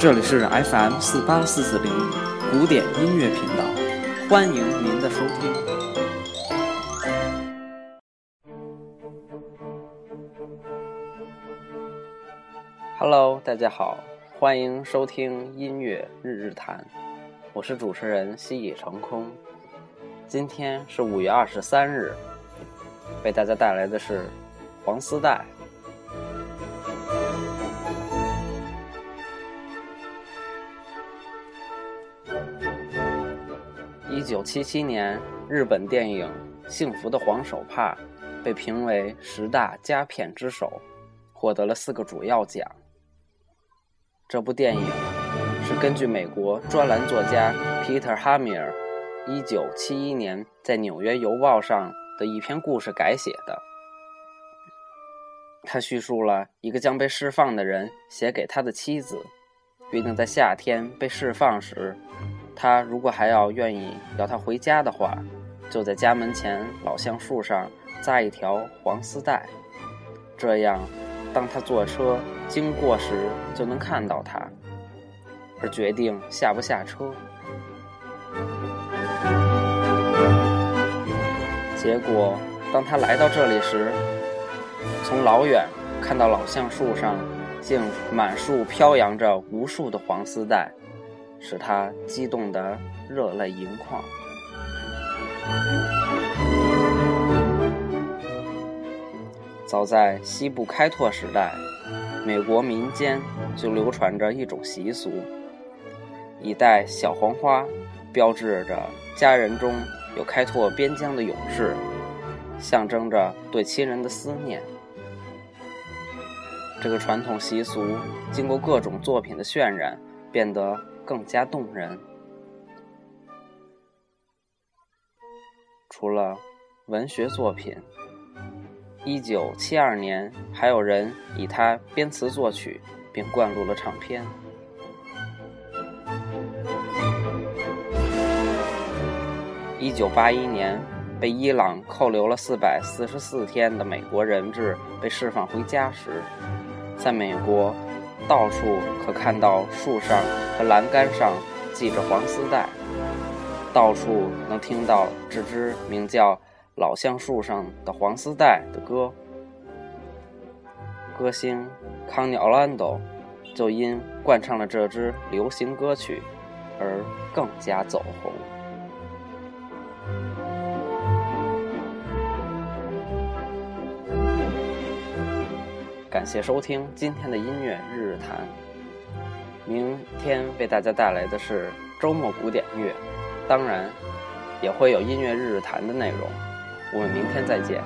这里是 FM 四八四四零古典音乐频道，欢迎您的收听。Hello，大家好，欢迎收听音乐日日谈，我是主持人西野成空。今天是五月二十三日，为大家带来的是黄丝带。一九七七年，日本电影《幸福的黄手帕》被评为十大佳片之首，获得了四个主要奖。这部电影是根据美国专栏作家 Peter Hamir 一九七一年在《纽约邮报》上的一篇故事改写的。他叙述了一个将被释放的人写给他的妻子，约定在夏天被释放时。他如果还要愿意要他回家的话，就在家门前老橡树上扎一条黄丝带，这样，当他坐车经过时就能看到他，而决定下不下车。结果，当他来到这里时，从老远看到老橡树上竟满树飘扬着无数的黄丝带。使他激动得热泪盈眶。早在西部开拓时代，美国民间就流传着一种习俗：以戴小黄花，标志着家人中有开拓边疆的勇士，象征着对亲人的思念。这个传统习俗经过各种作品的渲染，变得。更加动人。除了文学作品，一九七二年还有人以他编词作曲，并灌录了唱片。一九八一年，被伊朗扣留了四百四十四天的美国人质被释放回家时，在美国。到处可看到树上和栏杆上系着黄丝带，到处能听到这支名叫《老橡树上的黄丝带》的歌。歌星康尼奥兰多就因惯唱了这支流行歌曲而更加走红。感谢收听今天的音乐日日谈，明天为大家带来的是周末古典乐，当然也会有音乐日日谈的内容。我们明天再见。